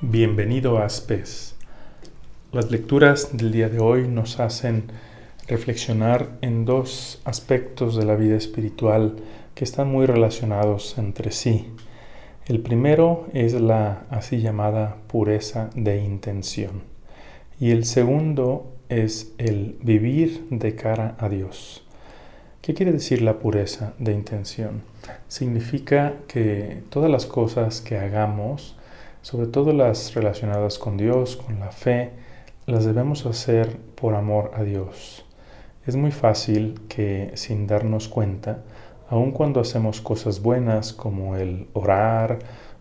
Bienvenido a Aspes. Las lecturas del día de hoy nos hacen reflexionar en dos aspectos de la vida espiritual que están muy relacionados entre sí. El primero es la así llamada pureza de intención y el segundo es el vivir de cara a Dios. ¿Qué quiere decir la pureza de intención? Significa que todas las cosas que hagamos sobre todo las relacionadas con Dios, con la fe, las debemos hacer por amor a Dios. Es muy fácil que sin darnos cuenta, aun cuando hacemos cosas buenas como el orar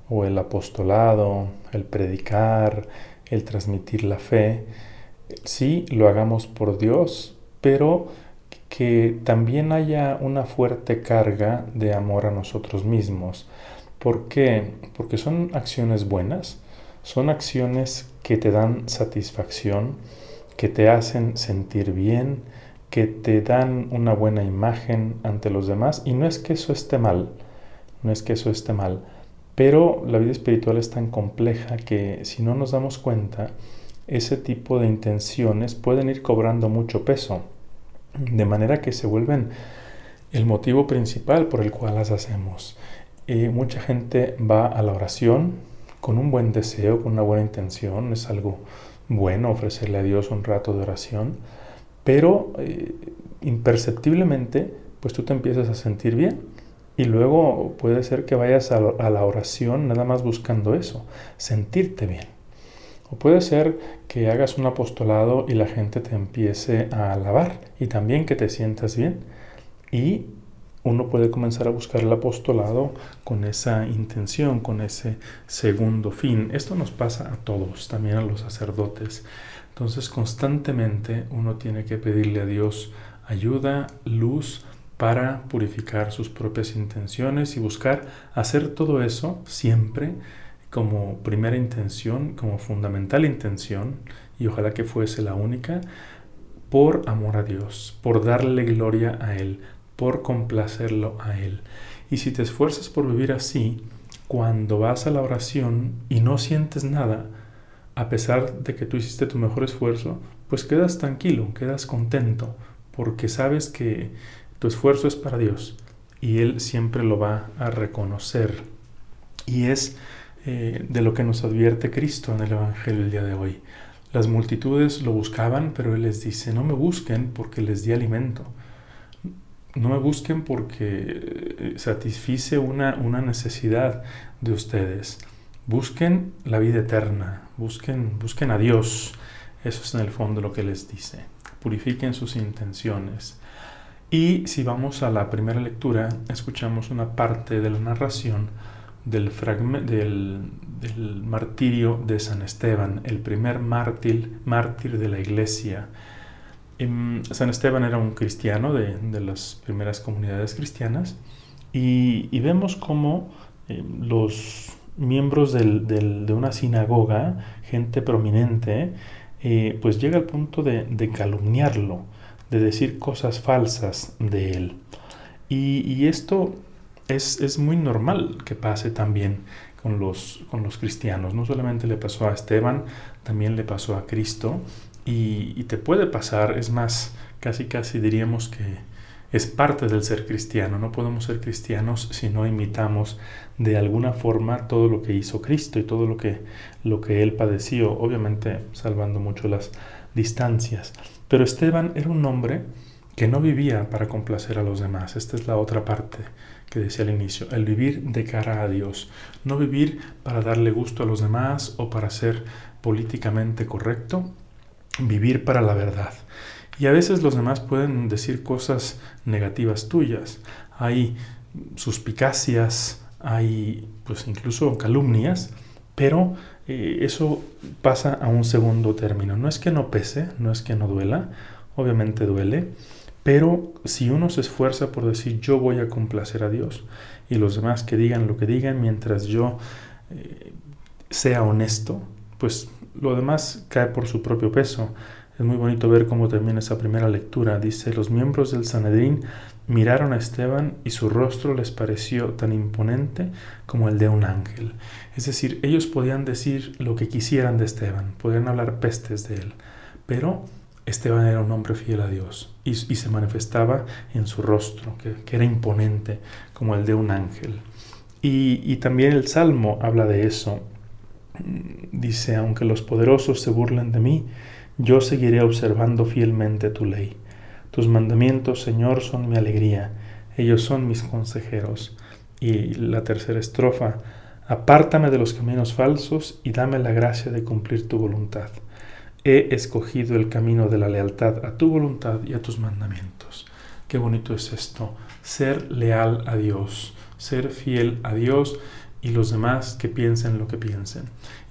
o el apostolado, el predicar, el transmitir la fe, sí lo hagamos por Dios, pero que también haya una fuerte carga de amor a nosotros mismos ¿Por qué? Porque son acciones buenas, son acciones que te dan satisfacción, que te hacen sentir bien, que te dan una buena imagen ante los demás. Y no es que eso esté mal, no es que eso esté mal, pero la vida espiritual es tan compleja que si no nos damos cuenta, ese tipo de intenciones pueden ir cobrando mucho peso, de manera que se vuelven el motivo principal por el cual las hacemos. Y mucha gente va a la oración con un buen deseo, con una buena intención, es algo bueno ofrecerle a Dios un rato de oración, pero eh, imperceptiblemente pues tú te empiezas a sentir bien y luego puede ser que vayas a la oración nada más buscando eso, sentirte bien. O puede ser que hagas un apostolado y la gente te empiece a alabar y también que te sientas bien. Y uno puede comenzar a buscar el apostolado con esa intención, con ese segundo fin. Esto nos pasa a todos, también a los sacerdotes. Entonces constantemente uno tiene que pedirle a Dios ayuda, luz para purificar sus propias intenciones y buscar hacer todo eso siempre como primera intención, como fundamental intención, y ojalá que fuese la única, por amor a Dios, por darle gloria a Él, por complacerlo a Él. Y si te esfuerzas por vivir así, cuando vas a la oración y no sientes nada, a pesar de que tú hiciste tu mejor esfuerzo, pues quedas tranquilo, quedas contento, porque sabes que tu esfuerzo es para Dios y Él siempre lo va a reconocer. Y es eh, de lo que nos advierte Cristo en el Evangelio el día de hoy. Las multitudes lo buscaban, pero Él les dice, no me busquen porque les di alimento no me busquen porque eh, satisfice una, una necesidad de ustedes. Busquen la vida eterna, busquen, busquen a Dios. Eso es en el fondo lo que les dice. Purifiquen sus intenciones. Y si vamos a la primera lectura, escuchamos una parte de la narración del, del, del martirio de San Esteban, el primer mártir, mártir de la iglesia Em, San Esteban era un cristiano de, las primeras comunidades cristianas y, vemos cómo em, los miembros de una sinagoga, gente prominente, eh, pues llega al punto de, calumniarlo, de decir cosas falsas de él. Y, esto es, muy normal que pase también con los cristianos. No solamente le pasó a Esteban, también le pasó a Cristo. Y, te puede pasar, es más, casi casi diríamos que es parte del ser cristiano. No podemos ser cristianos si no imitamos de alguna forma todo lo que hizo Cristo y todo lo que, lo que Él padeció, obviamente salvando mucho las distancias. Pero Esteban era un hombre que no vivía para complacer a los demás. Esta es la otra parte que decía al inicio, el vivir de cara a Dios, no vivir para darle gusto a los demás o para ser políticamente correcto, vivir para la verdad. Y a veces los demás pueden decir cosas negativas tuyas. Hay suspicacias, hay pues incluso calumnias, pero eh, eso pasa a un segundo término. No es que no pese, no es que no duela, obviamente duele, pero si uno se esfuerza por decir yo voy a complacer a Dios y los demás que digan lo que digan mientras yo eh, sea honesto, pues lo demás cae por su propio peso. Es muy bonito ver cómo termina esa primera lectura. Dice, los miembros del Sanedrín miraron a Esteban y su rostro les pareció tan imponente como el de un ángel. Es decir, ellos podían decir lo que quisieran de Esteban, podían hablar pestes de él, pero Esteban era un hombre fiel a Dios y, se manifestaba en su rostro, que, era imponente como el de un ángel. Y, y también el Salmo habla de eso. Dice, aunque los poderosos se burlen de mí, yo seguiré observando fielmente tu ley. Tus mandamientos, Señor, son mi alegría, ellos son mis consejeros. Y la tercera estrofa, apártame de los caminos falsos y dame la gracia de cumplir tu voluntad. He escogido el camino de la lealtad a tu voluntad y a tus mandamientos. Qué bonito es esto, ser leal a Dios, ser fiel a Dios y los demás que piensen lo que piensen.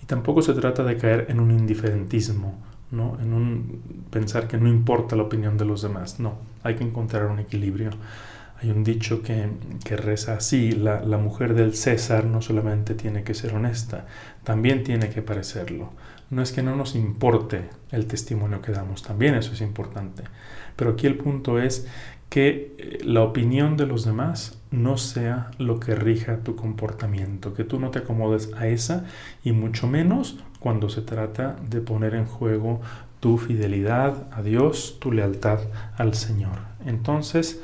Y tampoco se trata de caer en un indiferentismo, ¿no? en un pensar que no importa la opinión de los demás. No, hay que encontrar un equilibrio. Hay un dicho que, que reza así, la, la, mujer del César no solamente tiene que ser honesta, también tiene que parecerlo. No es que no nos importe el testimonio que damos, también eso es importante. Pero aquí el punto es que eh, la opinión de los demás no sea lo que rija tu comportamiento, que tú no te acomodes a esa y mucho menos cuando se trata de poner en juego tu fidelidad a Dios, tu lealtad al Señor. Entonces,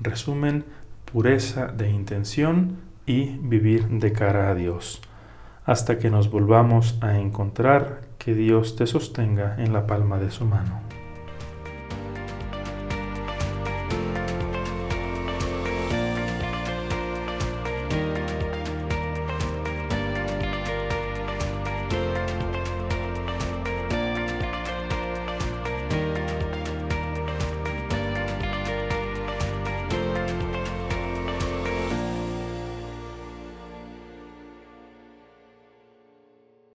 resumen, pureza de intención y vivir de cara a Dios. Hasta que nos volvamos a encontrar, que Dios te sostenga en la palma de su mano.